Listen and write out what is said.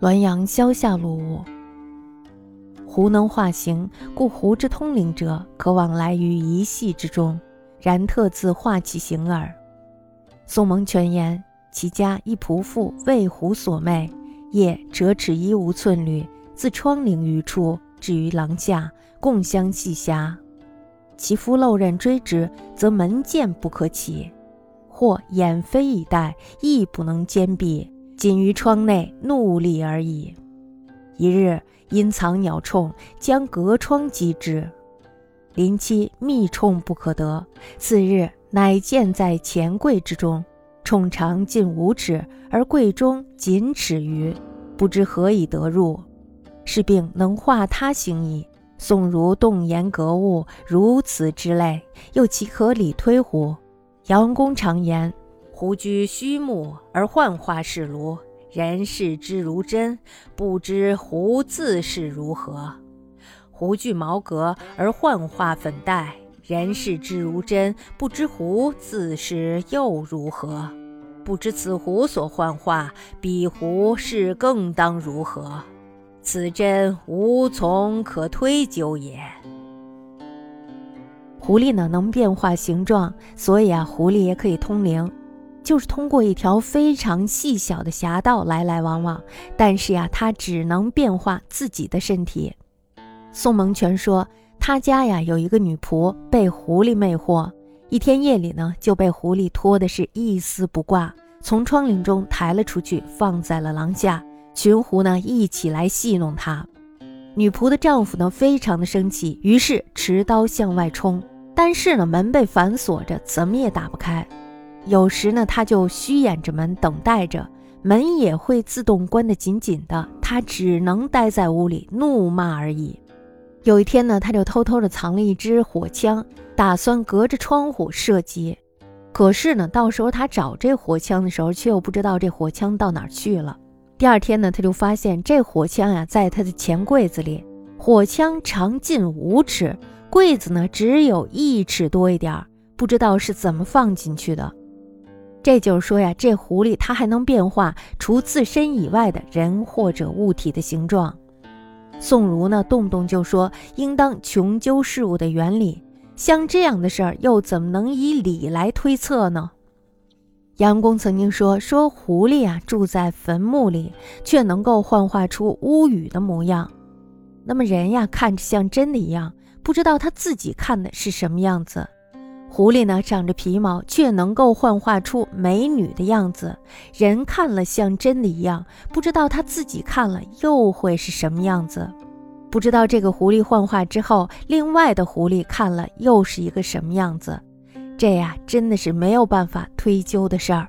滦阳萧下路物。狐能化形，故狐之通灵者，可往来于一系之中，然特自化其形耳。宋蒙全言，其家一仆妇为狐所魅，夜折尺衣无寸缕，自窗棂于处至于廊下，共相系狭。其夫漏刃追之，则门见不可起；或掩飞以待，亦不能坚闭，仅于窗内怒立而已。一日，因藏鸟铳，将隔窗击之，临期密铳不可得。次日，乃见在钱柜之中，铳长近五尺，而柜中仅尺余，不知何以得入。是病能化他形矣。宋如动言格物，如此之类，又岂可理推乎？杨公常言：“胡居虚木而幻化是庐，人视之如真，不知胡自是如何；胡具毛革而幻化粉黛，人视之如真，不知胡自是又如何？不知此胡所幻化，彼胡是更当如何？”此真无从可推究也。狐狸呢能变化形状，所以啊，狐狸也可以通灵，就是通过一条非常细小的狭道来来往往。但是呀，它只能变化自己的身体。宋蒙全说，他家呀有一个女仆被狐狸魅惑，一天夜里呢就被狐狸拖的是一丝不挂，从窗棂中抬了出去，放在了廊下。群狐呢一起来戏弄她，女仆的丈夫呢非常的生气，于是持刀向外冲，但是呢门被反锁着，怎么也打不开。有时呢他就虚掩着门等待着，门也会自动关得紧紧的，他只能待在屋里怒骂而已。有一天呢他就偷偷的藏了一支火枪，打算隔着窗户射击，可是呢到时候他找这火枪的时候，却又不知道这火枪到哪儿去了。第二天呢，他就发现这火枪呀，在他的钱柜子里。火枪长近五尺，柜子呢只有一尺多一点儿，不知道是怎么放进去的。这就是说呀，这狐狸它还能变化除自身以外的人或者物体的形状。宋儒呢，动不动就说应当穷究事物的原理，像这样的事儿，又怎么能以理来推测呢？杨公曾经说：“说狐狸啊，住在坟墓里，却能够幻化出屋宇的模样。那么人呀，看着像真的一样，不知道他自己看的是什么样子。狐狸呢，长着皮毛，却能够幻化出美女的样子。人看了像真的一样，不知道他自己看了又会是什么样子。不知道这个狐狸幻化之后，另外的狐狸看了又是一个什么样子。”这呀，真的是没有办法推究的事儿。